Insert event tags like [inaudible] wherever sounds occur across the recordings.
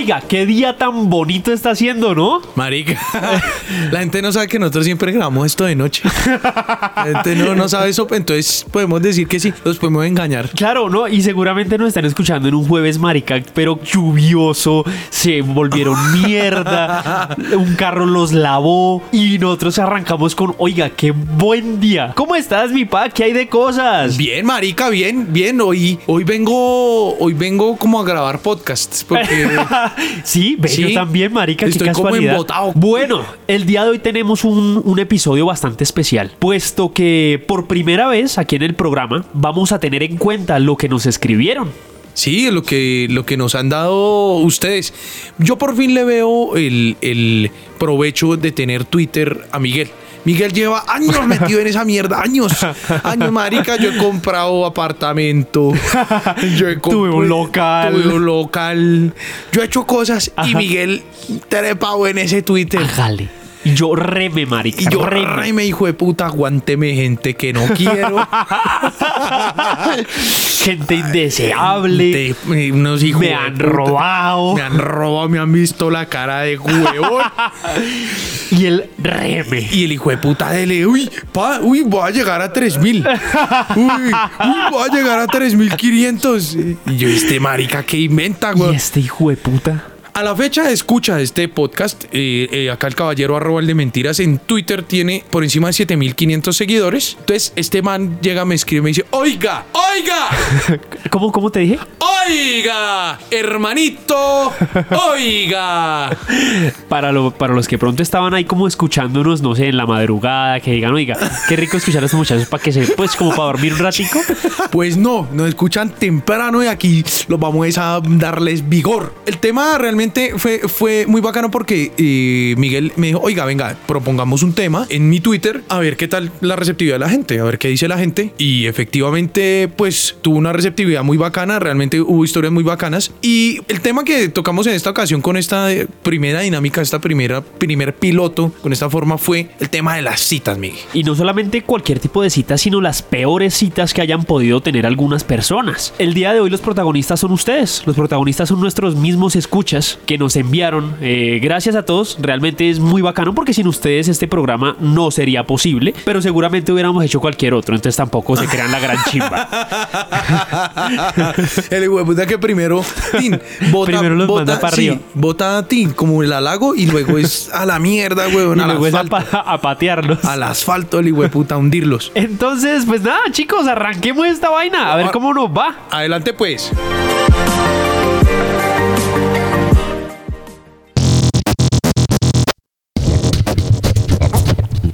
Oiga, qué día tan bonito está haciendo, ¿no? Marica, [laughs] la gente no sabe que nosotros siempre grabamos esto de noche. La gente no, no sabe eso, entonces podemos decir que sí, los podemos engañar. Claro, ¿no? Y seguramente nos están escuchando en un jueves, marica, pero lluvioso, se volvieron [laughs] mierda, un carro los lavó y nosotros arrancamos con, oiga, qué buen día. ¿Cómo estás, mi pa? ¿Qué hay de cosas? Bien, marica, bien, bien. Hoy, hoy vengo, hoy vengo como a grabar podcasts porque [laughs] [laughs] sí, ve, Sí. yo también, marica, qué Estoy como casualidad. embotado. Bueno, el día de hoy tenemos un, un episodio bastante especial, puesto que por primera vez aquí en el programa vamos a tener en cuenta lo que nos escribieron. Sí, lo que, lo que nos han dado ustedes. Yo por fin le veo el, el provecho de tener Twitter a Miguel. Miguel lleva años metido en esa mierda, años, años, marica. Yo he comprado apartamento, yo he [laughs] Tuve un local. tuve un local, yo he hecho cosas y. Miguel trepado en ese Twitter. Hágale. Y yo reme, marica. Y yo, reme. reme, hijo de puta, aguánteme gente que no quiero. [laughs] Gente indeseable. De- eh, unos hijos me han puta. robado. Me han robado, me han visto la cara de huevón. [laughs] Y el reme. y el hijo de puta dele, uy, pa, uy, voy a llegar a 3000. [laughs] Uy, uy, voy a llegar a 3500. Y yo, este marica que inventa, Y güey. este hijo de puta. A la fecha de escucha de este podcast, eh, eh, acá el caballero arroba el de mentiras en Twitter tiene por encima de 7500 seguidores. Entonces, este man llega, me escribe y me dice: Oiga, oiga, [laughs] ¿Cómo, cómo te dije? oiga, hermanito, oiga. [laughs] Para, lo- para los que pronto estaban ahí como escuchándonos, no sé, en la madrugada, que digan, oiga, qué rico escuchar a estos muchachos para que se, pues como para dormir un ratico. [laughs] Pues no, nos escuchan temprano y aquí los vamos a darles vigor. El tema realmente fue, fue muy bacano porque eh, Miguel me dijo, oiga, venga, propongamos un tema en mi Twitter, a ver qué tal la receptividad de la gente, a ver qué dice la gente. Y efectivamente, pues tuvo una receptividad muy bacana, realmente hubo historias muy bacanas. Y el tema que tocamos en esta ocasión con esta eh, primera dinámica, esta primera, primer piloto, con esta forma, fue el tema de las citas, Miguel. Y no solamente cualquier tipo de citas, sino las peores citas que hayan podido tener algunas personas. El día de hoy los protagonistas son ustedes. Los protagonistas son nuestros mismos escuchas que nos enviaron. Eh, gracias a todos. Realmente es muy bacano porque sin ustedes este programa no sería posible. Pero seguramente hubiéramos hecho cualquier otro. Entonces tampoco se crean la gran chimba. [laughs] El hijo de puta que primero, tin, [laughs] bota, Primero los bota, manda para sí, arriba. bota a ti como el halago y luego es a la mierda, [laughs] y al luego es a, pa- a patearlos. Al asfalto, el hijo de puta, a hundirlos. Entonces, pues nada, chicos, arranquemos esta vaina. A ver cómo nos va. Adelante, pues.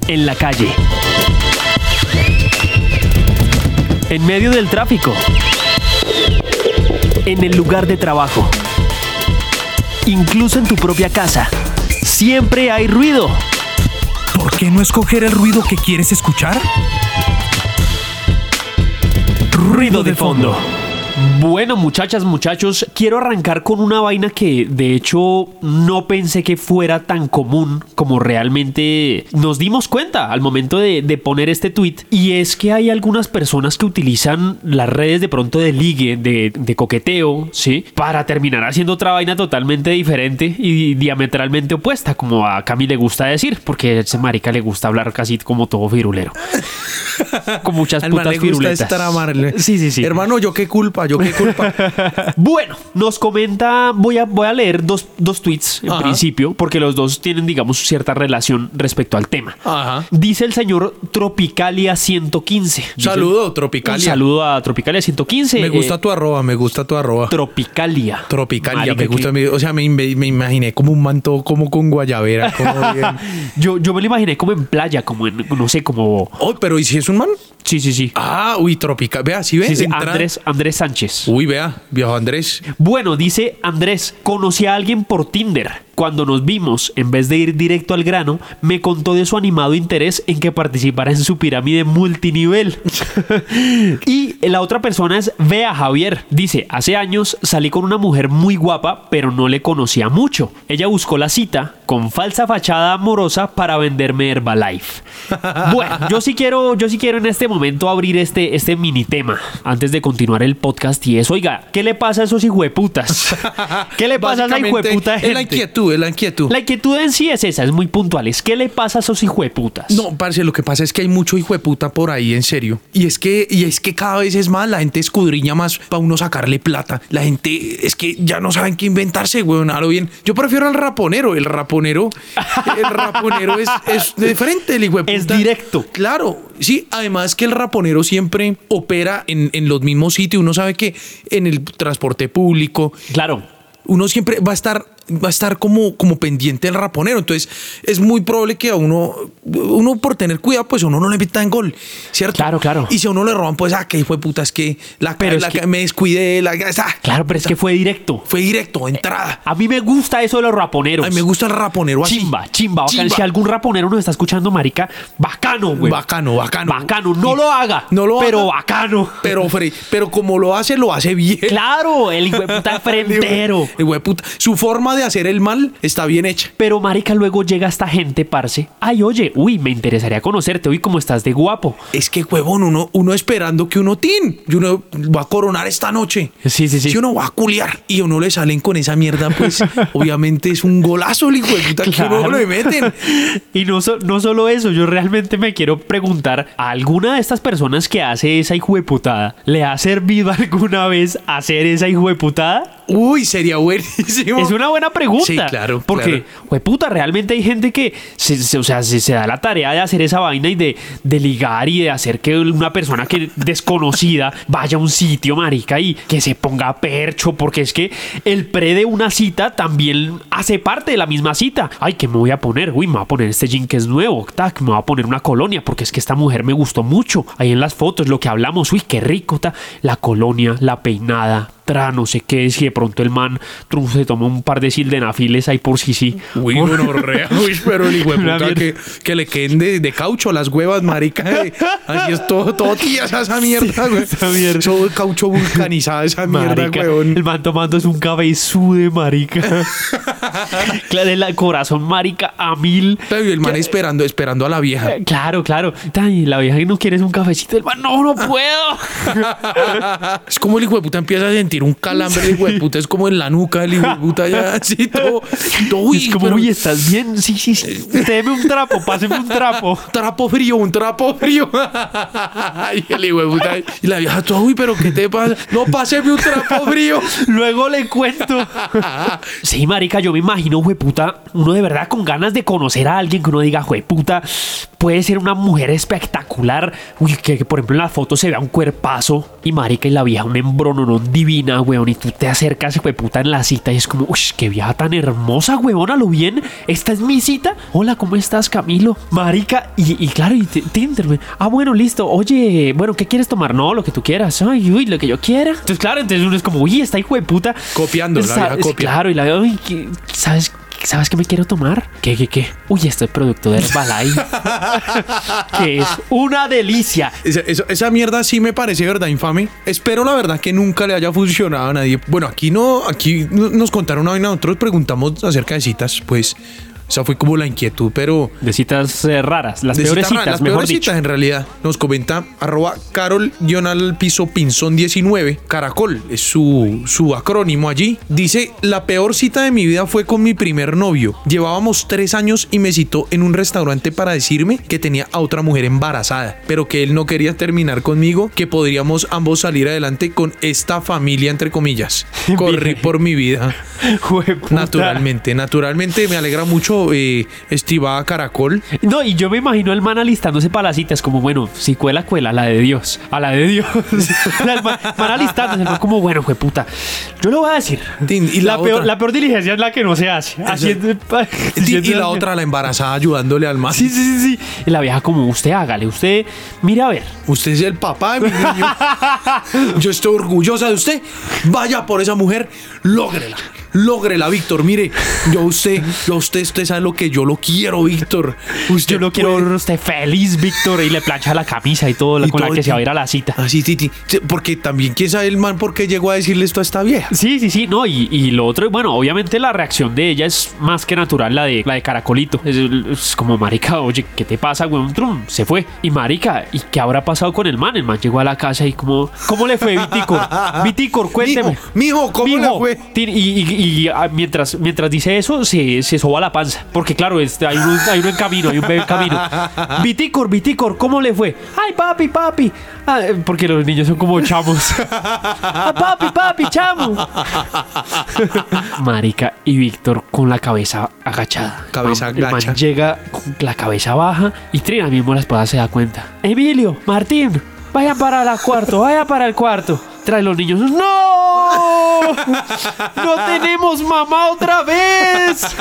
En la calle. En medio del tráfico. En el lugar de trabajo. Incluso en tu propia casa. Siempre hay ruido. ¿Por qué no escoger el ruido que quieres escuchar? Ruido de fondo. Bueno, muchachas, muchachos, quiero arrancar con una vaina que de hecho no pensé que fuera tan común como realmente nos dimos cuenta al momento de, de poner este tweet. Y es que hay algunas personas que utilizan las redes de pronto de ligue, de, de coqueteo, ¿sí? Para terminar haciendo otra vaina totalmente diferente y diametralmente opuesta, como a Cami le gusta decir, porque a ese marica le gusta hablar casi como todo firulero. [laughs] Con muchas Al man putas le gusta firuletas. estar amarle. Sí, sí, sí. Hermano, yo qué culpa, yo qué culpa. [laughs] Bueno, nos comenta, voy a, voy a leer dos, dos tweets en Ajá. principio, porque los dos tienen, digamos, cierta relación respecto al tema. Ajá. Dice el señor Tropicalia 115. Dice- Saludo, Un Tropicalia. saludo a Tropicalia 115. Me gusta eh, tu arroba, me gusta tu arroba. Tropicalia. Tropicalia, Marica, me gusta. que- o sea, me, me- me imaginé como un manto, como con guayabera. Como [laughs] bien. Yo, yo me lo imaginé como en playa, como en, no sé, como... Oh, pero ¿y si es un man? Sí, sí, sí. Ah, uy, tropical. Vea, si ves. Sí, sí, Entra- Andrés, Andrés Sánchez. Uy, vea, viejo Andrés. Bueno, dice Andrés, conocí a alguien por Tinder. Cuando nos vimos, en vez de ir directo al grano, me contó de su animado interés en que participara en su pirámide multinivel. [laughs] y la otra persona es Bea Javier. Dice, hace años salí con una mujer muy guapa, pero no le conocía mucho. Ella buscó la cita con falsa fachada amorosa para venderme Herbalife. [laughs] Bueno, yo sí quiero, yo sí quiero en este momento abrir este, este mini tema antes de continuar el podcast y es, oiga, ¿qué le pasa a esos hijueputas? [laughs] ¿Qué le pasa a esa hijueputa Es la gente? Inquietud, es la inquietud. La inquietud en sí es esa, es muy puntual. Es ¿qué le pasa a esos hijueputas? No, parce, lo que pasa es que hay mucho hijo de puta por ahí, en serio. Y es que, y es que cada vez es más, la gente escudriña más para uno sacarle plata. La gente es que ya no saben qué inventarse, weón. A lo bien. Yo prefiero al raponero. El raponero, el raponero es, [laughs] es diferente, el hijo de puta. Es directo. Claro, sí. Además que el raponero siempre opera en, en los mismos sitios. Uno sabe que en el transporte público, Claro. uno siempre va a estar va a estar como, como pendiente del raponero. Entonces, es muy probable que a uno, uno por tener cuidado, pues a uno no le meta en gol, ¿cierto? Claro, claro. Y si a uno le roban, pues, ah, que fue puta, es que la, Pero es la que- me descuidé, la, ah, Claro, pero es que fue directo. fue directo, entrada. A mí me gusta eso de los raponeros. A mí me gusta el raponero así. Chimba, chimba, bacán. Chimba. Si algún raponero nos está escuchando, marica, bacano, güey. Bacano, bacano. Bacano. No lo haga. No lo pero haga. bacano. Pero, pero como lo hace, lo hace bien. Claro, el hijo de puta frentero. El güey puta. Su forma de hacer el mal está bien hecha. Pero marica, luego llega esta gente, parce. Ay, oye, uy, me interesaría conocerte. Uy, cómo estás de guapo. Es que, huevón, uno, uno esperando que uno tin, y uno va a coronar esta noche. Sí, sí, sí. Si uno va a culiar y uno le salen con esa mierda, pues [laughs] obviamente es un golazo el hijo de puta que uno le meten. [laughs] Y no, so- no solo eso, yo realmente me quiero preguntar, ¿a alguna de estas personas que hace esa hijueputada, ¿le ha servido [laughs] alguna vez hacer esa hijueputada? Uy, sería buenísimo. Es una buena pregunta. Sí, claro, Porque, puta, realmente hay gente que se, se- o sea, se, se da la tarea de hacer esa vaina y de, de ligar y de hacer que una persona que [laughs] desconocida vaya a un sitio, marica, y que se ponga percho, porque es que el pre de una cita también hace parte de la misma cita. Ay, ¿qué me voy a poner? Uy, me voy a poner este jean que es nuevo, tac, me voy a poner una colonia, porque es que esta mujer me gustó mucho. Ahí en las fotos, lo que hablamos, uy, qué rico, ta. La colonia, la peinada, tra, no sé qué, si de pronto el man trum, se toma un par de sildenafiles ahí por sí sí. Uy, bueno, rea, [laughs] uy, pero el hijo de [laughs] puta que, que le queden de, de caucho las huevas, marica. eh. Así es todo, todo tías esa mierda, güey. esa mierda. Todo caucho vulcanizada esa mierda, huevón. el man tomando es un cabezude, marica. [laughs] claro, el corazón, marica, a mil. Y el man esperando, esperando a la vieja. Eh, Claro, claro. Ay, la vieja que no quieres un cafecito. El man, no, no puedo. Es como el hijo de puta empieza a sentir un calambre, hijo de puta es como en la nuca, el hijo de puta ya [laughs] así todo. todo uy, es como, pero- uy, ¿estás bien? Sí, sí, sí. Deme un trapo, páseme un trapo. [laughs] trapo frío, un trapo frío. [laughs] y el hijo de puta. Y la vieja toda, uy, pero ¿qué te pasa? No, páseme un trapo frío. Luego le cuento. Sí, marica, yo me imagino, puta, uno de verdad con ganas de conocer a alguien que uno diga, puta, puede ser una mujer espectacular. Uy, que, que, por ejemplo en la foto se vea un cuerpazo y marica y la vieja un embrononón divina, weón, y tú te acercas, puta, en la cita y es como, uy, qué vieja tan hermosa, weón, a lo bien. Esta es mi cita. Hola, ¿cómo estás, Camilo? Marica, y, y claro, y Tinder. Ah, bueno, listo. Oye, bueno, ¿qué quieres tomar? No, lo que tú quieras. Ay, uy, lo que yo quiera. Entonces, claro, entonces uno es como, uy, esta hijo de puta. Copiando, la Sa- vieja copia. Claro, y la veo, uy, ¿qué- ¿sabes? ¿Sabes qué me quiero tomar? ¿Qué, qué, qué? Uy, este producto de Herbalife. [laughs] que es una delicia. Esa, esa- esa mierda sí me parece verdad infame. Espero la verdad que nunca le haya funcionado a nadie. Bueno, aquí no, aquí no- nos contaron una vaina, nosotros preguntamos acerca de citas, pues esa fue como la inquietud, pero De citas eh, raras, las de peores citas las mejor peores dicho. citas en realidad. Nos comenta arroba carol al piso pinzón 19. Caracol es su, su acrónimo allí. Dice, la peor cita de mi vida fue con mi primer novio. Llevábamos tres años y me citó en un restaurante para decirme que tenía a otra mujer embarazada, pero que él no quería terminar conmigo, que podríamos ambos salir adelante con esta familia, entre comillas. [laughs] Corrí por mi vida. Naturalmente, naturalmente me alegra mucho, eh, estimada Caracol. No, y yo me imagino el man alistándose para las citas, como bueno, si cuela, cuela, a la de Dios, a la de Dios. [laughs] El man, man alistándose, el man como bueno, fue puta. Yo lo voy a decir. Tin, y la la, peor, la peor diligencia es la que no se hace. Haciendo- Y, la otra, la embarazada, ayudándole al man. Sí, sí, sí, sí. Y la vieja como, usted hágale, usted, mire a ver. Usted es el papá de mi niño. Yo estoy orgullosa de usted. Vaya por esa mujer, lógrela. Lógrela, Víctor. Mire, yo a usted, yo a usted, usted sabe lo que yo lo quiero, Víctor. Usted Yo lo quiero ver usted feliz, Víctor, y le plancha la camisa y todo, Y con la que se va a ir a la cita. Así, Titi. Sí, Porque también, ¿quién sabe el man por qué llegó a decirle esto a esta vieja? Sí, sí, sí, no, y, y lo otro, bueno, obviamente la reacción de ella es más que natural, la de la de Caracolito. Es, es como, marica, oye, ¿qué te pasa, weón? Trum, se fue. Y marica, ¿y qué habrá pasado con el man? El man llegó a la casa y como, ¿cómo le fue, Viticor? [laughs] Viticor, cuénteme. Mijo, mijo, ¿cómo le fue? Tin- Y, y- y, ah, mientras, mientras dice eso, se, se soba la panza. Porque claro, este, hay, uno, hay uno en camino, hay un bebé en camino. [laughs] Viticor, Viticor, ¿cómo le fue? Ay, papi, papi. Ah, eh, porque los niños son como chamos. Ah, papi, papi, chamo. [laughs] Marica y Víctor con la cabeza agachada. Cabeza El man agacha. llega con la cabeza baja y Trina mismo la esposa se da cuenta. Emilio, Martín, vayan para el cuarto, vaya para el cuarto. Trae los niños. ¡No! ¡No tenemos mamá otra vez! [laughs]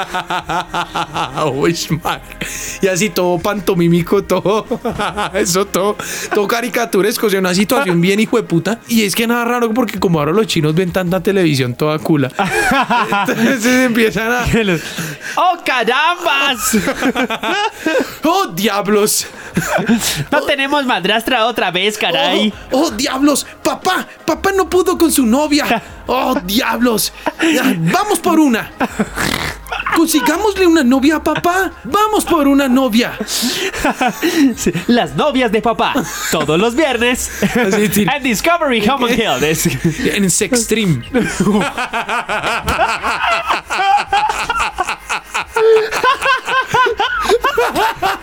Y así todo pantomímico, todo. [laughs] Eso todo. Todo caricaturesco. O sea, una situación bien hijo de puta. Y es que nada raro porque como ahora los chinos ven tanta televisión toda cula. [laughs] Entonces empiezan a. ¡Oh, carambas! ¡Oh, diablos! No tenemos madrastra otra vez, caray. ¡Oh, oh, diablos! ¡Papá! ¡Papá no pudo con su novia! ¡Oh, diablos! ¡Vamos por una! Consigámosle una novia a papá. Vamos por una novia. Las novias de papá. Todos los viernes. En Discovery Home. Es- En Sextreme. [laughs]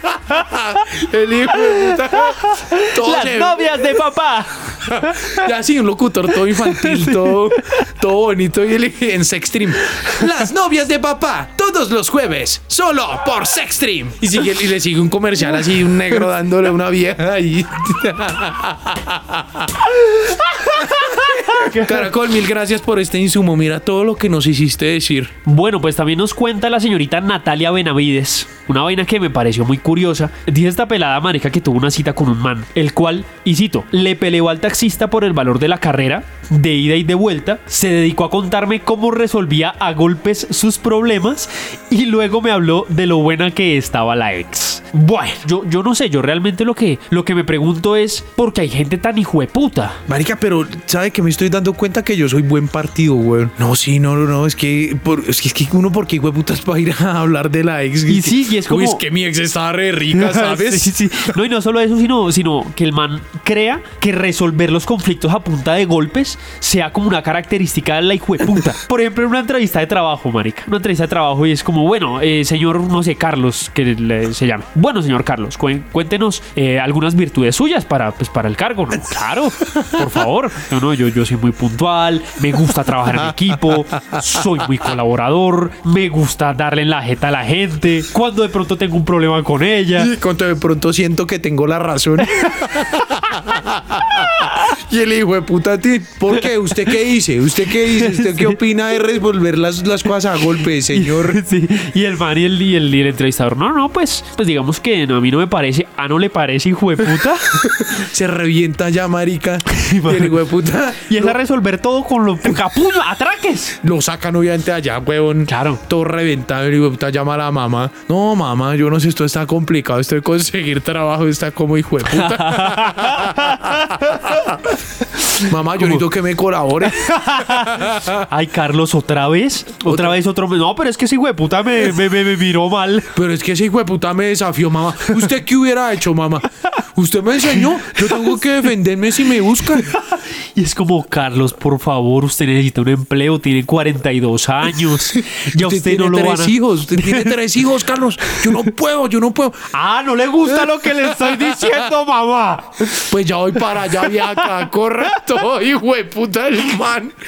[laughs] El hijo de puta. Todo Las se- novias de papá. [laughs] Ya así, un locutor todo infantil, todo, todo bonito. Y él en Sextreme. Las novias de papá, todos los jueves, solo por Sextreme. Y, sigue, y le sigue un comercial así, un negro dándole a una vieja ahí. [laughs] [laughs] Caracol, mil gracias por este insumo. Mira todo lo que nos hiciste decir. Bueno, pues también nos cuenta la señorita Natalia Benavides. Una vaina que me pareció muy curiosa. Dice esta pelada marica que tuvo una cita con un man, el cual, y cito, le peleó al taxista por el valor de la carrera, de ida y de vuelta, se dedicó a contarme cómo resolvía a golpes sus problemas y luego me habló de lo buena que estaba la ex. Bueno, yo, yo no sé, yo realmente lo que, lo que me pregunto es por qué hay gente tan hijueputa. Marica, pero ¿sabe que me estoy dando cuenta que yo soy buen partido, güey? No, sí, no, no, no, es que, por- es que, es que uno, ¿por qué, güey, putas, para ir a hablar de la ex? Y sí, y es Uy, como- es que mi ex estaba re rica, [laughs] ¿sabes? Sí, sí. No, y no solo eso, sino, sino que el man crea que resolver los conflictos a punta de golpes sea como una característica de la hijueputa. [laughs] Por ejemplo, en una entrevista de trabajo, marica. Una entrevista de trabajo y es como, bueno, eh, señor, no sé, Carlos, que le- se llama. Bueno, señor Carlos, cuéntenos eh, algunas virtudes suyas para, pues, para el cargo, ¿no? Claro, por favor. No, no, yo, yo soy muy puntual, me gusta trabajar en equipo, soy muy colaborador, me gusta darle en la jeta a la gente. Cuando de pronto tengo un problema con ella. Y cuando de pronto siento que tengo la razón. [laughs] y el hijo de puta, ti, ¿por qué? ¿Usted qué dice? ¿Usted qué dice? ¿Usted qué opina de resolver las, las cosas a golpe, señor? [laughs] Sí, y el man y el, y el, y el entrevistador, no, no, pues, pues digamos que no, a mí no me parece, a no le parece, hijo de puta. [laughs] Se revienta ya, marica. Y el hijo de [laughs] puta y es lo, a resolver todo con lo capuño, atraques. lo sacan obviamente allá, huevón. Claro. Todo reventado. El hijo de puta llama a la mamá. No, mamá, yo no sé, esto está complicado. Esto de conseguir trabajo está como hijo de puta. [laughs] mamá, yo necesito que me colabore. [laughs] Ay, Carlos, ¿otra vez? ¿Otra, vez otro? No, pero es que ese hijo de puta me, me, me- me miró mal. Pero es que ese hijo de puta me desafió, mamá. ¿Usted qué hubiera hecho, mamá? Usted me enseñó. Yo tengo que defenderme si me buscan. [laughs] Y es como, Carlos, por favor, usted necesita un empleo, tiene 42 años. Ya usted, no lo van tres a... hijos. Usted tiene tres hijos, Carlos. Yo no puedo, yo no puedo. Ah, no le gusta lo que le estoy diciendo, mamá. Pues ya voy para allá, vieja. Correcto, [laughs] hijo de puta el man. [laughs]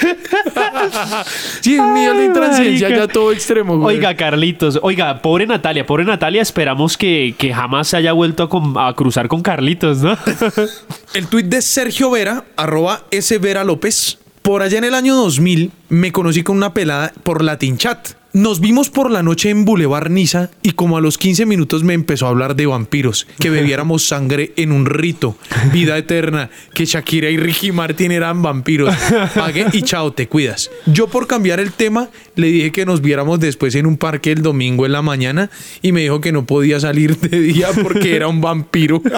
Sí, de intransigencia ya todo extremo, güey. Oiga, Carlitos, oiga, pobre Natalia, pobre Natalia, esperamos que, que jamás se haya vuelto a, com- a cruzar con Carlitos, ¿no? [laughs] El tuit de Sergio Vera, arroba S. Vera López. Por allá en el año 2000 me conocí con una pelada por Latin Chat. Nos vimos por la noche en Boulevard Niza y como a los 15 minutos me empezó a hablar de vampiros, que bebiéramos [laughs] sangre en un rito, vida eterna, que Shakira y Ricky Martin eran vampiros. Pagué y chao, te cuidas. Yo por cambiar el tema le dije que nos viéramos después en un parque el domingo en la mañana y me dijo que no podía salir de día porque era un vampiro. [laughs]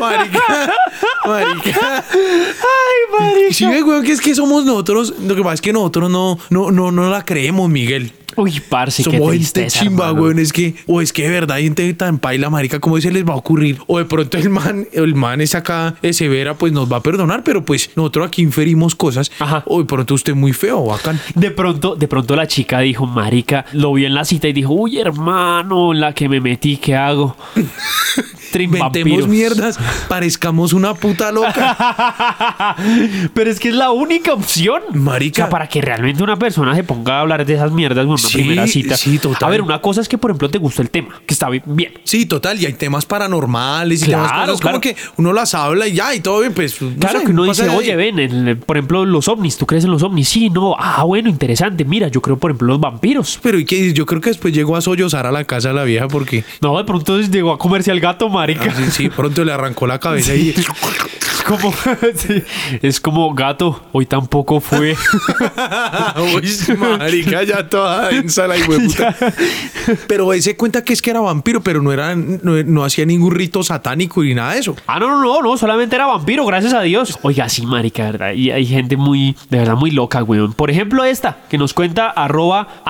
marica, marica. Ay, marica. Sí, weón, que es que somos nosotros. Lo que pasa es que nosotros no, no, no, no la creemos, Miguel. Uy, parce, qué Somos gente tristeza, chimba, hermano. weón. Es que, o es que de verdad hay gente tan paila, marica, ¿cómo se les va a ocurrir? O de pronto el man, el man es acá, es severa, pues nos va a perdonar, pero pues nosotros aquí inferimos cosas. Ajá. O de pronto usted muy feo, bacán. De pronto, de pronto la chica dijo, marica, lo vio en la cita y dijo, uy, hermano, en la que me metí, ¿qué hago? [laughs] Inventemos mierdas, parezcamos una puta loca. [laughs] Pero es que es la única opción. Marica. O sea, para que realmente una persona se ponga a hablar de esas mierdas una Sí, primera cita. sí, total. A ver, una cosa es que, por ejemplo, te gustó el tema, que está bien. Sí, total, y hay temas paranormales y Claro, temas cosas claro. como que uno las habla y ya, y todo bien, pues. no Claro sé, que uno no dice, oye, ven, el- por ejemplo, los ovnis, ¿tú crees en los ovnis? Sí, no, ah, bueno, interesante. Mira, yo creo, por ejemplo, los vampiros. Pero y que yo creo que después llegó a sollozar a la casa de la vieja porque No, de pronto llegó a comerse al gato, marica. sí, sí, pronto le arrancó la cabeza y [laughs] como, [laughs] sí, es como gato, hoy tampoco fue. [laughs] Uy, marica, ya toda densa la hijueputa. [laughs] Pero él se cuenta que es que era vampiro, pero no era, no, no hacía ningún rito satánico ni nada de eso. Ah, no, no, no, no, solamente era vampiro, gracias a Dios. Oiga, sí, marica, ¿verdad? Y hay gente muy, de verdad, muy loca, weón. Por ejemplo, esta, que nos cuenta arroba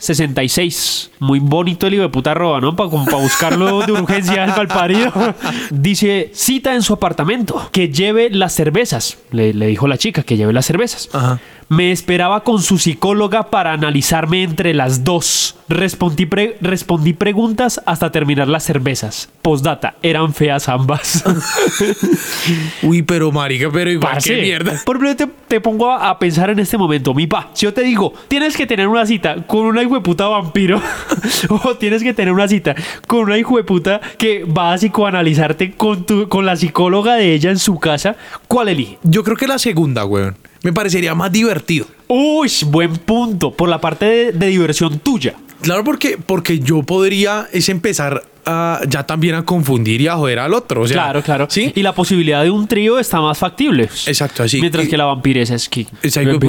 AGLB66. Muy bonito el hijo de puta arroba, ¿no? Para buscarlo de urgencia al parido. Dice, cita en su apartamento, que lleve las cervezas. Le, le dijo la chica que lleve las cervezas. Ajá. Me esperaba con su psicóloga para analizarme entre las dos. Respondí, pre- respondí preguntas hasta terminar las cervezas. Postdata, eran feas ambas. [laughs] Uy, pero marica, pero igual Parce, qué mierda. Por ejemplo, te, te pongo a, a pensar en este momento, mi pa. Si yo te digo, tienes que tener una cita con una hijueputa vampiro, [laughs] o tienes que tener una cita con una hijueputa que va a psicoanalizarte con, tu, con la psicóloga de ella en su casa, ¿cuál elige? Yo creo que la segunda, weón. Me parecería más divertido. Uy, buen punto. Por la parte de, de diversión tuya. Claro, porque, porque yo podría es empezar a, ya también a confundir y a joder al otro. O sea, claro, claro. Sí. Y la posibilidad de un trío está más factible. Exacto, así. Mientras que la vampiresa es que.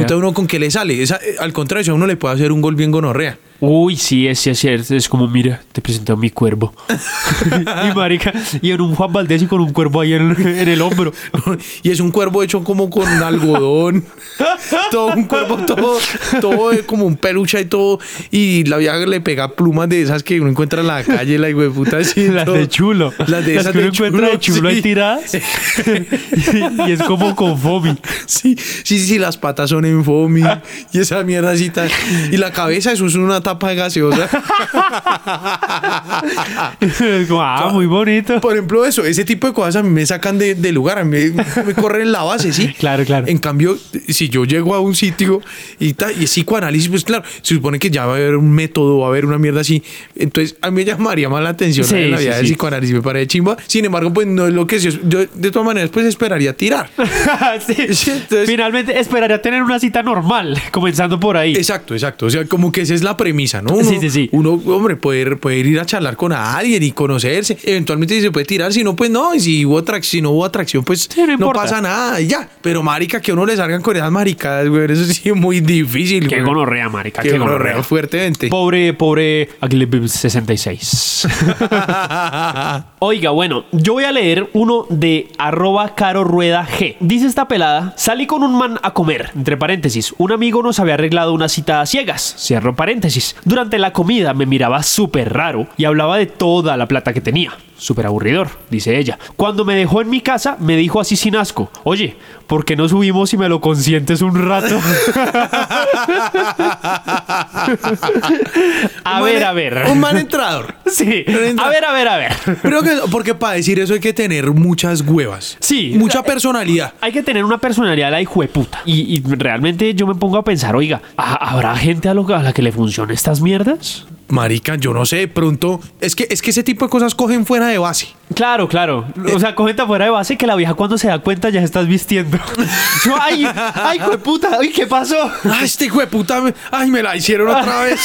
Puta uno con qué le sale. Esa- eh, al contrario, a uno le puede hacer un gol bien gonorrea. Uy, sí, es, es cierto. Es como, mira, te presento a mi cuervo. [laughs] y marica, y en un Juan Valdés y con un cuervo ahí en, en el hombro. [laughs] y es un cuervo hecho como con algodón. [laughs] todo un cuervo, todo, todo como un peluche y todo. Y la vieja le pega plumas de esas que uno encuentra en la calle, la hijo de puta. así, Las todo. de chulo. Las de esas que uno de encuentra de chulo ahí sí. tiradas. y, y es como con foamy. Sí, sí, sí, las patas son en foamy y esa mierda así tan- Y la cabeza, eso es una tapa de gaseosa. [laughs] Como, ah, muy bonito. Por ejemplo, eso, ese tipo de cosas a mí me sacan de, de lugar, a mí me, me corren la base, ¿sí? [laughs] Claro, claro. En cambio, si yo llego a un sitio y, ta- y es psicoanálisis, pues claro, se supone que ya va a haber un método, va a haber una mierda así. Entonces, a mí me llamaría más la atención Sí, la sí, vida del sí. psicoanálisis, me parece chimba. Sin embargo, pues no es lo que yo, yo de todas maneras, pues esperaría tirar. [laughs] Entonces- Finalmente esperaría tener una cita normal, comenzando por ahí. Exacto, exacto. O sea, como que esa es la premisa, ¿no? Uno, Sí, sí, sí. Uno, hombre, poder, poder ir a charlar con alguien y conocerse. Eventualmente se puede tirar, si no, pues no. Y si hubo atracción, si no hubo atracción, pues Sí, no pasa nada y ya. Pero marica, que uno le salgan con esas maricadas, güey, eso sí es muy difícil, Qué gonorrea, marica. Qué gonorrea, fuertemente. Pobre, pobre Agleb 66. [laughs] Oiga, bueno, yo voy a leer uno de arroba caro rueda G. Dice esta pelada, salí con un man a comer, entre paréntesis, un amigo nos había arreglado una cita a ciegas, cierro paréntesis. Durante la comida me miraba súper raro y hablaba de toda la plata que tenía. Súper aburridor, dice ella. Cuando me dejó en mi casa, me dijo así sin asco, oye, ¿por qué no subimos y me lo consientes un rato? [laughs] a Un ver, man- a ver. Un mal entrador. [laughs] Sí. A ver, a ver, a ver. Pero que, porque para decir eso hay que tener muchas huevas. Sí. Mucha personalidad. Hay que tener una personalidad la hijueputa. Y, y realmente yo me pongo a pensar, oiga, ¿ha- ¿habrá gente a, lo- a la que le funcionen estas mierdas? marica, yo no sé, pronto, es que, es que ese tipo de cosas cogen fuera de base. Claro, claro. O sea, cógete afuera de base que la vieja cuando se da cuenta ya se estás vistiendo. [laughs] Yo, ay, ay, puta, ay, ¿qué pasó? Ay, este hijo de puta, me- ay, me la hicieron otra [laughs] vez.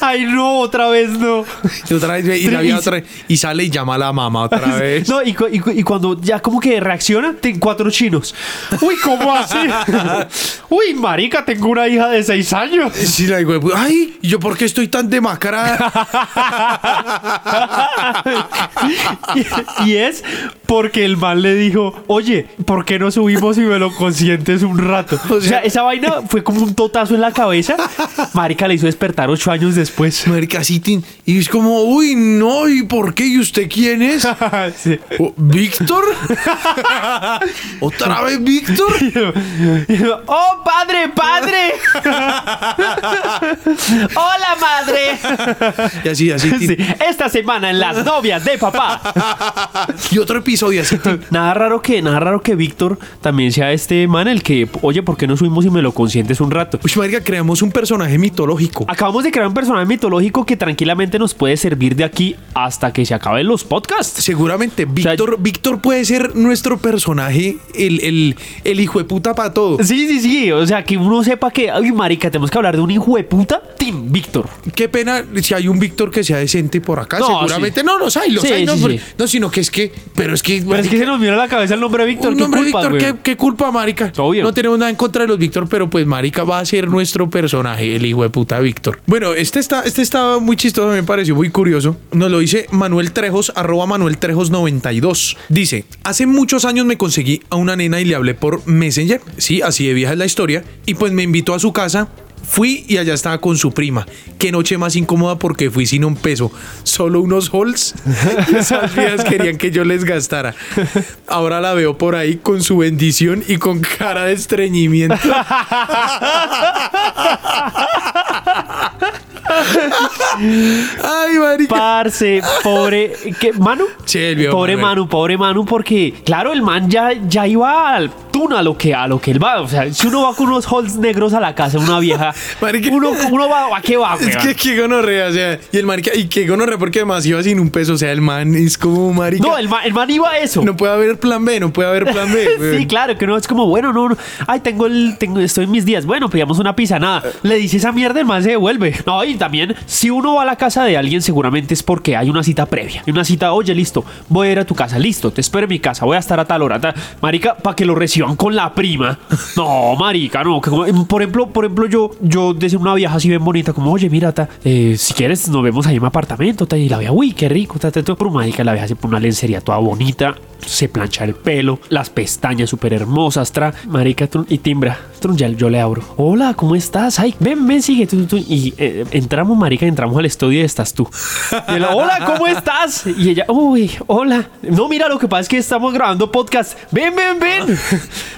Ay, no, otra vez no. Y otra vez, y, la vieja otra vez, y sale y llama a la mamá otra [laughs] vez. No, y, cu- y cu- y cuando ya como que reacciona, ten cuatro chinos. Uy, ¿cómo así? Uy, marica, tengo una hija de seis años. Sí, la hijo de puta, ay, ¿y yo por qué estoy tan demacrada? [laughs] y, y es porque el man le dijo, oye, ¿por qué no subimos y me lo consientes un rato? O sea, esa vaina fue como un totazo en la cabeza. Marica le hizo despertar ocho años después. Marica, tin- y es como, uy, no, ¿y por qué? ¿Y usted quién es? [laughs] Sí. ¿Víctor? [laughs] ¿Otra vez Víctor? ¡Oh, padre, padre! ¡Hola, madre! Y así, así. Sí, esta semana en las novias de papá. Y otro episodio así. [laughs] Nada raro que, nada raro que Víctor también sea este man el que, oye, ¿por qué no subimos y me lo consientes un rato? Uy, marica, creamos un personaje mitológico. Acabamos de crear un personaje mitológico que tranquilamente nos puede servir de aquí hasta que se acaben los podcasts. Seguramente, sea, Víctor, Víctor puede ser nuestro personaje, el, el, el hijo de puta para todo. Sí, sí, sí. O sea, que uno sepa que, ay, marica, tenemos que hablar de un hijo de puta. Team Víctor. Qué pena si hay un Víctor que sea decente por acá. No, Seguramente sí. no los hay, los Sí, hay, no, sí, pero- sí. no, sino que es que, pero es que, Pero es que se nos viene a la cabeza el nombre de Víctor. un ¿Qué nombre culpa, Víctor? ¿qué, qué culpa, marica? Obvio. No tenemos nada en contra de los Víctor, pero pues marica va a ser nuestro personaje, el hijo de puta Víctor. Bueno, este está, este estaba muy chistoso, me pareció muy curioso. Nos lo dice Manuel Trejos, arroba Manuel Trejos 92. Dice, hace muchos años me conseguí a una nena y le hablé por Messenger. Sí, así de vieja es la historia. Y pues me invitó a su casa. Fui y allá estaba con su prima. Qué noche más incómoda porque fui sin un peso. Solo unos halls. [laughs] Y esas viejas querían que yo les gastara. Ahora la veo por ahí con su bendición y con cara de estreñimiento. [laughs] Ay, marica. Parce, pobre. ¿qué? ¿Manu? Sí, el viejo Pobre. Manu, pobre Manu, porque, claro, el man ya, ya iba al tuna a lo, que, a lo que él va. O sea, si uno va con unos halls negros a la casa de una vieja, [laughs] Marica. uno, uno va, ¿a qué va, Es que qué gonorrea, o sea, y el marica, y qué gonorrea porque además iba sin un peso, o sea, el man es como marica. No, el man, el man iba a eso. No puede haber plan B, no puede haber plan B. [laughs] sí, weón. claro, que no es como, bueno, no, no. Ay, tengo el, tengo, estoy en mis días. Bueno, pillamos una pizza, nada. Le dice esa mierda, el man se devuelve. No, y también, si uno va a la casa de alguien, seguramente es porque hay una cita previa. Y una cita, oye, listo, voy a ir a tu casa, listo, te espero en mi casa, voy a estar a tal hora. tal. Marica, para que lo reciban con la prima. No, marica, no. como- por ejemplo, por ejemplo, yo, yo desde una vieja así bien bonita, como, oye, mira, ta, eh, si quieres, nos vemos ahí en mi apartamento. ta, y la vieja, uy, qué rico, ta, ta, ta. Marica, la vieja se pone una lencería toda bonita se plancha el pelo, las pestañas súper hermosas, tra, marica, y timbra. Trun, ya yo le abro. Hola, ¿cómo estás? Ay, ven, ven, sigue. Y eh, entramos, marica, entramos al estudio y estás tú. Hola, ¿cómo estás? Y ella, uy, hola. No, mira, lo que pasa es que estamos grabando podcast. Ven, ven, ven.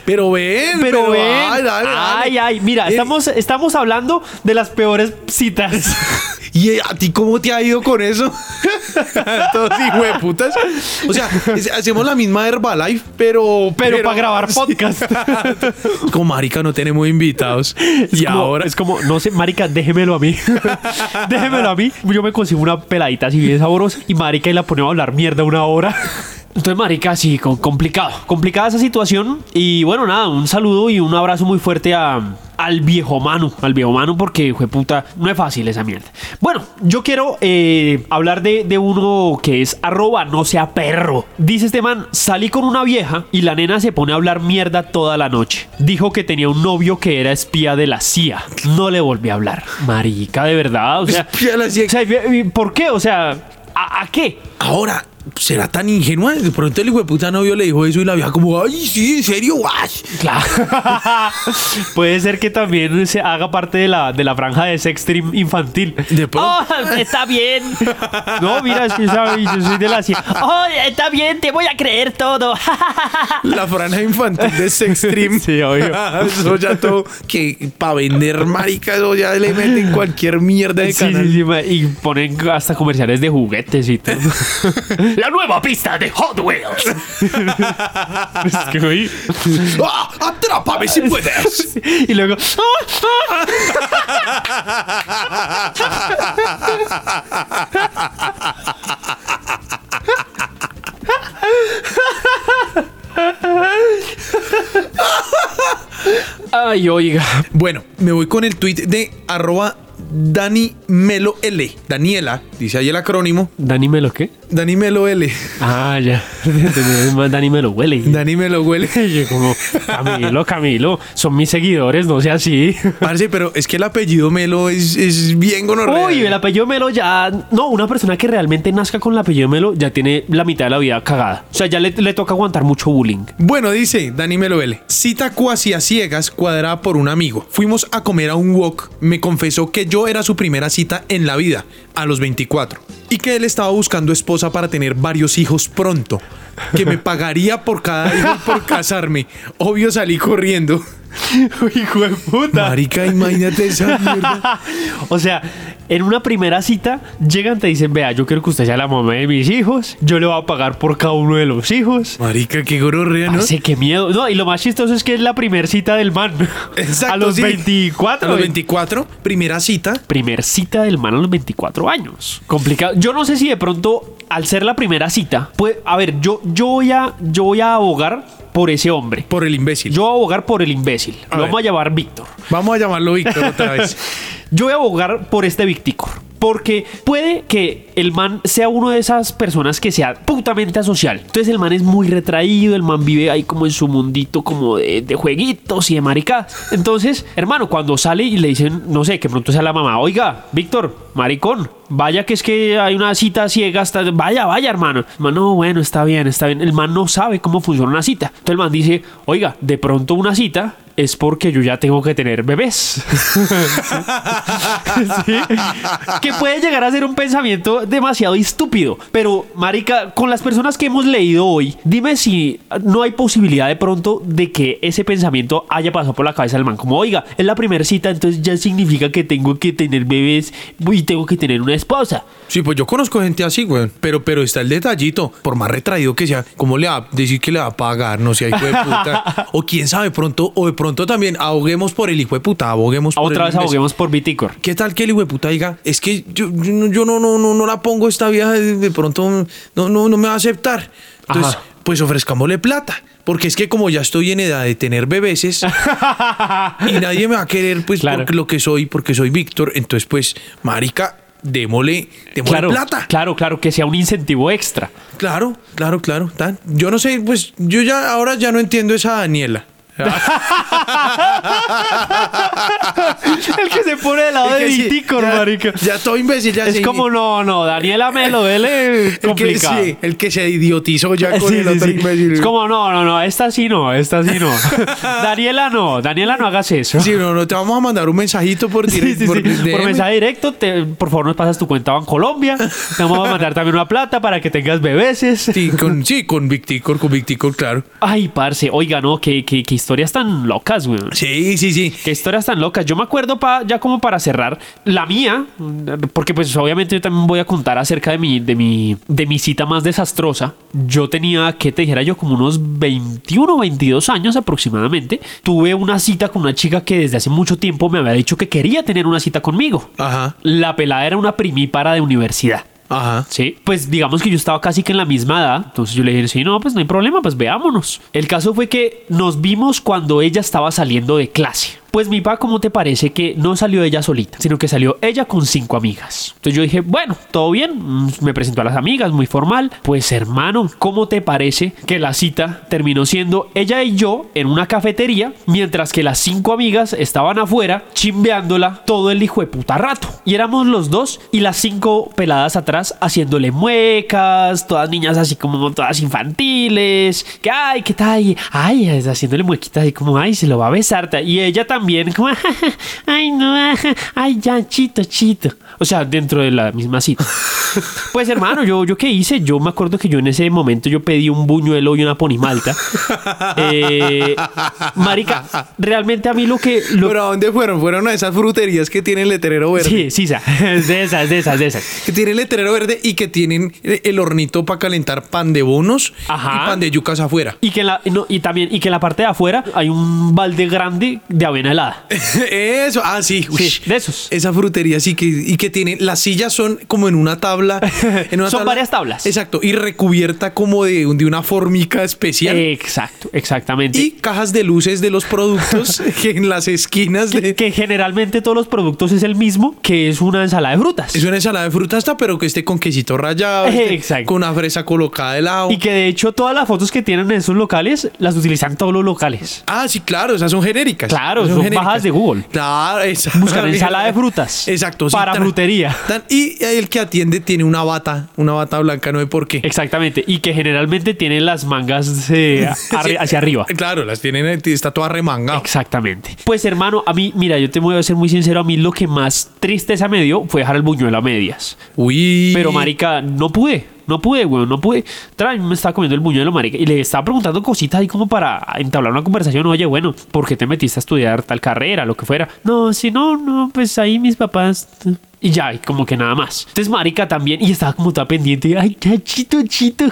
Pero ven, Pero, ven. ay, dale, dale. Ay, ay, mira, Eh, estamos, estamos hablando de las peores citas. [laughs] ¿Y a ti cómo te ha ido con eso? [laughs] Todos hijueputas. O sea, hacemos la misma Herbalife, pero. Pero, para grabar podcast. [laughs] Como marica, no tenemos invitados. Es y como- ahora. Es como, no sé, marica, déjemelo a mí. déjemelo a mí. Yo me consigo una peladita así bien sabrosa y marica y la ponemos a hablar mierda una hora. Entonces, marica, sí, complicado. Complicada esa situación. Y bueno, nada, un saludo y un abrazo muy fuerte a, al viejo Manu. Al viejo Manu porque, fue puta, no es fácil esa mierda. Bueno, yo quiero eh, hablar de, de uno que es arroba no sea perro. Dice este man, salí con una vieja y la nena se pone a hablar mierda toda la noche. Dijo que tenía un novio que era espía de la CIA. No le volví a hablar. Marica, de verdad. O sea, Espía de la CIA. o sea, ¿por qué? O sea, ¿a, a qué? Ahora, ¿será tan ingenua? De pronto el hijo de puta novio le dijo eso y la vieja como, ay, sí, en serio. Claro. [laughs] Puede ser que también se haga parte de la, de la franja de sextream infantil. De pronto. Oh, está bien. No, mira, sí, sabes, yo soy de la CIA. Oh, está bien, te voy a creer todo. [laughs] La franja infantil de Sextream. [laughs] Sí, obvio. eso ya todo, que para vender marica, eso ya le meten cualquier mierda de Sí, canal. sí, sí, ma- y ponen hasta comerciales de juguetes y todo. La nueva pista de Hot Wheels. [laughs] Es que, güey, ¡Ah! ¡Atrápame si puedes! [laughs] Y luego. ¡ah, ah! Ay, oiga. Bueno, me voy con el tweet de arroba Dani Melo L. Daniela, dice ahí el acrónimo. ¿Dani me lo qué? Dani Melo L. Ah, ya. [laughs] Dani me lo huele. Dani Melo huele. [laughs] Yo como, Camilo, Camilo, son mis seguidores, no sea así. [laughs] Parce, pero es que el apellido Melo es, es bien gonorrea. Uy, el apellido Melo ya... No, una persona que realmente nazca con el apellido Melo ya tiene la mitad de la vida cagada. O sea, ya le, le toca aguantar mucho bullying. Bueno, dice Dani Melo L. Cita cuasi a ciegas cuadrada por un amigo. Fuimos a comer a un wok. Me confesó que yo era su primera cita en la vida, a los 24. Y que él estaba buscando esposa para tener varios hijos pronto. Que me [laughs] pagaría por cada hijo por casarme. Obvio salí corriendo. [laughs] Hijo de puta. Marica, imagínate esa mierda. [laughs] O sea, en una primera cita llegan, te dicen, vea, yo quiero que usted sea la mamá de mis hijos, yo le voy a pagar por cada uno de los hijos. Marica, qué gororrea, ¿no? Parce, qué miedo. No, y lo más chistoso es que es la primera cita del man. Exacto, [laughs] A los sí. 24. A los ¿eh? 24, primera cita. Primer cita del man a los 24 años. Complicado. Yo no sé si de pronto, al ser la primera cita, pues, a ver, yo, yo, voy, a, yo voy a abogar por ese hombre. Por el imbécil. Yo voy a abogar por el imbécil. A Lo ver. vamos a llamar Víctor. Vamos a llamarlo Víctor otra vez. [laughs] Yo voy a abogar por este Victicor. Porque puede que el man sea uno de esas personas que sea putamente asocial. Entonces el man es muy retraído, el man vive ahí como en su mundito como de, jueguitos y de maricadas. Entonces, hermano, cuando sale y le dicen, no sé, que pronto sea la mamá, oiga, Víctor, maricón, vaya que es que hay una cita ciega, hasta... vaya, vaya, hermano. No, bueno, está bien, está bien. El man no sabe cómo funciona una cita. Entonces el man dice, oiga, de pronto una cita es porque yo ya tengo que tener bebés. [laughs] Que puede llegar a ser un pensamiento demasiado estúpido. Pero, Marica, con las personas que hemos leído hoy, dime si no hay posibilidad de pronto de que ese pensamiento haya pasado por la cabeza del man. Como, oiga, es la primera cita, entonces ya significa que tengo que tener bebés y tengo que tener una esposa. Sí, pues yo conozco gente así, güey. Pero, pero está el detallito. Por más retraído que sea, ¿cómo le va a decir que le va a pagar? No sé, hijo de puta. [laughs] o quién sabe, pronto, o de pronto también ahoguemos por el hijo de puta, aboguemos por Otra el vez aboguemos por Viticor. ¿Qué tal que el hijo de puta diga? Es que yo, yo no- yo no, no, no, no la pongo esta vieja, de, de pronto no, no, no me va a aceptar. Entonces, Ajá. pues ofrezcámosle plata. Porque es que como ya estoy en edad de tener bebeses [laughs] y nadie me va a querer, pues, Claro. por lo que soy, porque soy Víctor, entonces, pues, marica, démosle, Claro, plata. claro, claro, que sea un incentivo extra. Claro, claro, claro. tan. Yo no sé, pues, yo ya ahora ya no entiendo esa Daniela. [laughs] El que se pone del lado de que sí, marica. Ya todo imbécil, ya Es como, no, no, Daniela Melo, él es [laughs] el que, complicado. sí, el que se idiotizó ya [laughs] con Sí, el otro sí. imbécil. Es como, no, no, no, esta sí no, esta sí no. Daniela no, Daniela no hagas eso. Sí, no, no, te vamos a mandar un mensajito por directo. Por, mensaje directo, te- por favor nos pasas tu cuenta Bancolombia. Te vamos a mandar también una plata para que tengas bebeses. Sí, con, sí, con Victicor, con Victicor, claro. Ay, parce, oiga, no, qué, qué, qué historias tan locas, güey. Sí, sí, sí. Qué historias tan locas. Yo me acuerdo, pa, ya como para cerrar, la mía, porque pues obviamente yo también voy a contar acerca de mi, de mi, de mi cita más desastrosa. Yo tenía, que te dijera yo, como unos 21 o 22 años aproximadamente. Tuve una cita con una chica que desde hace mucho tiempo me había dicho que quería tener una cita conmigo. Ajá, La pelada era una primípara de universidad. Ajá. Sí, pues digamos que yo estaba casi que en la misma edad. Entonces yo le dije, sí, no, pues no hay problema, pues veámonos. El caso fue que nos vimos cuando ella estaba saliendo de clase. Pues mi pa, ¿cómo te parece que no salió ella solita, sino que salió ella con cinco amigas? Entonces yo dije, bueno, todo bien, mm, me presentó a las amigas, muy formal. Pues hermano, ¿cómo te parece que la cita terminó siendo ella y yo en una cafetería, mientras que las cinco amigas estaban afuera chimbeándola todo el hijo de puta rato? Y éramos los dos y las cinco peladas atrás haciéndole muecas, todas niñas así como todas infantiles, que ay, ¿qué tal? Ay, haciéndole muequitas así como, ay, se lo va a besar. Y ella también también como, [laughs] ay no, [laughs] ay ya, chito, chito. O sea, dentro de la misma cita. [laughs] Pues hermano, yo, yo qué hice, yo me acuerdo que yo en ese momento yo pedí un buñuelo y una ponimalta. Eh, marica, realmente a mí lo que... Lo, ¿Pero a dónde fueron? Fueron a esas fruterías que tienen letrero verde. sí, sí, sa- de esas, de esas, de esas. Que tienen letrero verde y que tienen el hornito para calentar pan de bonos Ajá. y pan de yucas afuera. Y que, en la, no, y también, y que en la parte de afuera hay un balde grande de avena helada. [laughs] Eso, ah, sí. uy. Sí, de esos. Esa frutería sí que, y que tiene, las sillas son como en una tabla. [laughs] en una Son varias tablas. Exacto, y recubierta como de, de una formica especial. Exacto, exactamente. y cajas de luces de los productos [laughs] que en las esquinas que, de... que generalmente todos los productos es el mismo, que es una ensalada de frutas. Es una ensalada de fruta hasta, pero que esté con quesito rallado, esté Exacto. con una fresa colocada de lado. Y que de hecho todas las fotos que tienen en esos locales las utilizan todos los locales. Ah, sí, claro, esas son genéricas. Claro, son bajadas de Google. Claro, esa- Buscan [laughs] ensalada de frutas. Exacto. sí, Para tan- frutería. tan- y el que atiende tiene una bata, una bata blanca, no sé por qué. Exactamente. Y que generalmente tienen las mangas eh, [laughs] arri- Sí, hacia arriba. [laughs] Claro, las tienen, está toda remangada. Exactamente. Pues hermano, a mí, mira, yo te voy a ser muy sincero, a mí lo que más tristeza me dio fue dejar el buñuelo a medias. Uy. Pero marica, no pude. No pude, weón, no pude. Trae, me estaba comiendo el buñuelo, marica. Y le estaba preguntando cositas ahí como para entablar una conversación. Oye, bueno, ¿por qué te metiste a estudiar tal carrera, lo que fuera? No, si no, no, pues ahí mis papás... Y ya, y como que nada más. Entonces, marica, también, y estaba como toda pendiente. Ay, ya, chito, chito.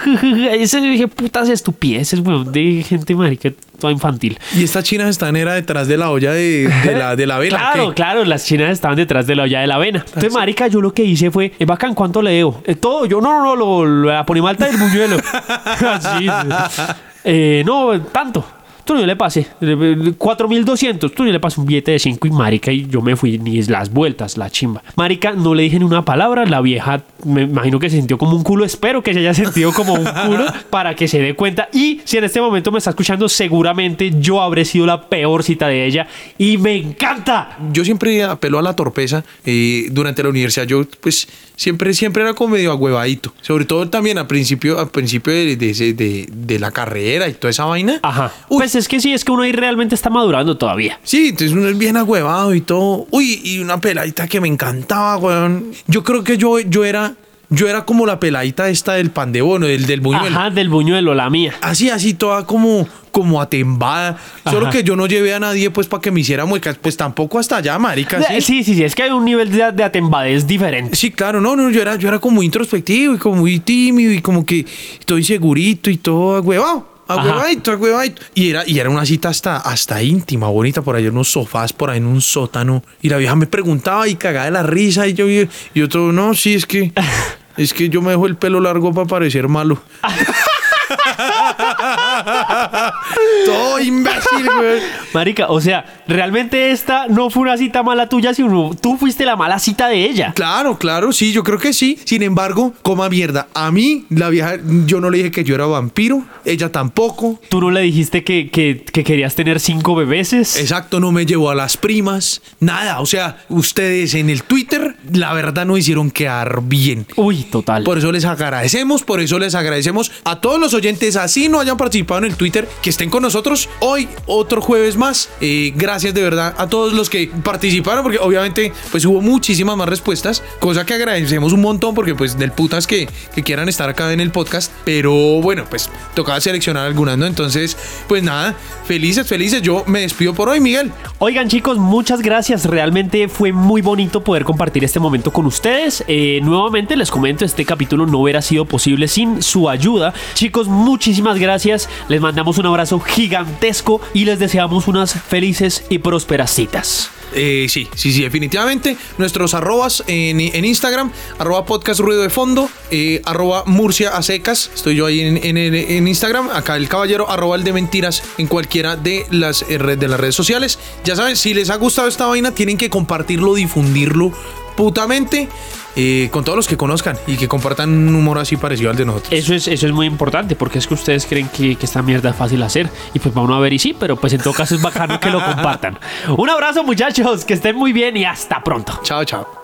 Ese dije, putas estupideces, weón, de gente, marica, toda infantil. Y estas chinas están era detrás de la olla de, de la, de la vela. Claro, ¿qué? claro, las chinas estaban detrás de la olla de la avena. Entonces, marica, yo lo que hice fue, eh, bacán, ¿cuánto le debo? Eh, todo, yo, no, no, no, lo, lo- la ponimalta del buñuelo. [laughs] Así. [laughs] Eh, no, tanto. Tú yo le pasé eh, 4200. Tú yo le pasé un billete de 5 y marica y yo me fui ni las vueltas, la chimba. Marica, no le dije ni una palabra. La vieja me imagino que se sintió como un culo. Espero que se haya sentido como un culo [laughs] para que se dé cuenta. Y si en este momento me está escuchando, seguramente yo habré sido la peor cita de ella. Y me encanta. Yo siempre apelo a la torpeza. eh, durante la universidad yo, pues, siempre, siempre era como medio agüevadito. Sobre todo también al principio, al principio de, de, ese- de- de la carrera y toda esa vaina. Ajá. Uy, Pues es que sí, es que uno ahí realmente está madurando todavía. Sí, entonces uno es bien agüevado y todo. Uy, y una peladita que me encantaba, weón. Yo creo que yo, yo era, yo era como la peladita esta del pan de bono, del, del buñuelo. Ajá, del buñuelo, la mía. Así, así, toda como, como atembada. Solo que yo no llevé a nadie, pues, para que me hiciera muecas. Pues tampoco hasta allá, marica. Eh, Sí, sí, sí, es que hay un nivel de, de atembadez diferente. Sí, claro, no, no, yo era, yo era como muy introspectivo y como muy tímido y como que estoy segurito y todo agüevado. Agüevadito, agüevadito. Y era, y era una cita hasta, hasta íntima, bonita, por ahí en unos sofás, por ahí en un sótano. Y la vieja me preguntaba y cagaba de la risa y yo, y yo todo, no, sí, es que, [laughs] es que yo me dejo el pelo largo para parecer malo. [laughs] todo imbécil, güey. Marica, o sea, realmente esta no fue una cita mala tuya, sino tú fuiste la mala cita de ella. Claro, claro, sí, yo creo que sí. Sin embargo, coma mierda. A mí, la vieja, yo no le dije que yo era vampiro, ella tampoco. Tú no le dijiste que, que- que querías tener cinco bebeses. Exacto, no me llevó a las primas, nada. O sea, ustedes en el Twitter, la verdad no hicieron quedar bien. Uy, total. Por eso les agradecemos, por eso les agradecemos a todos los oyentes, así no hayan participado en el Twitter, que estén con nosotros hoy, otro jueves más. Eh, gracias de verdad a todos los que participaron, porque obviamente pues hubo muchísimas más respuestas, cosa que agradecemos un montón, porque pues del putas que, que quieran estar acá en el podcast, pero bueno, pues tocaba seleccionar algunas, ¿no? Entonces, pues nada, felices, felices, yo me despido por hoy, Miguel. Oigan chicos, muchas gracias. Realmente fue muy bonito poder compartir este momento con ustedes. Eh, nuevamente les comento, este capítulo no hubiera sido posible sin su ayuda. Chicos, muchísimas gracias. Les mandamos un abrazo gigantesco y les deseamos unas felices y prósperas citas. Eh, sí, sí, sí, definitivamente. Nuestros arrobas en, Instagram, arroba podcast ruido de fondo, eh, arroba Murcia a secas. Estoy yo ahí en, en- en Instagram. Acá el caballero, arroba el de mentiras en cualquiera de las, eh, de las redes sociales. Ya saben, si les ha gustado esta vaina, tienen que compartirlo, difundirlo putamente eh, con todos los que conozcan y que compartan un humor así parecido al de nosotros. Eso es, eso es muy importante porque es que ustedes creen que, que esta mierda es fácil hacer y pues vamos a ver y sí, pero pues en todo caso es bacano que lo compartan. [laughs] Un abrazo muchachos, que estén muy bien y hasta pronto. Chao, chao.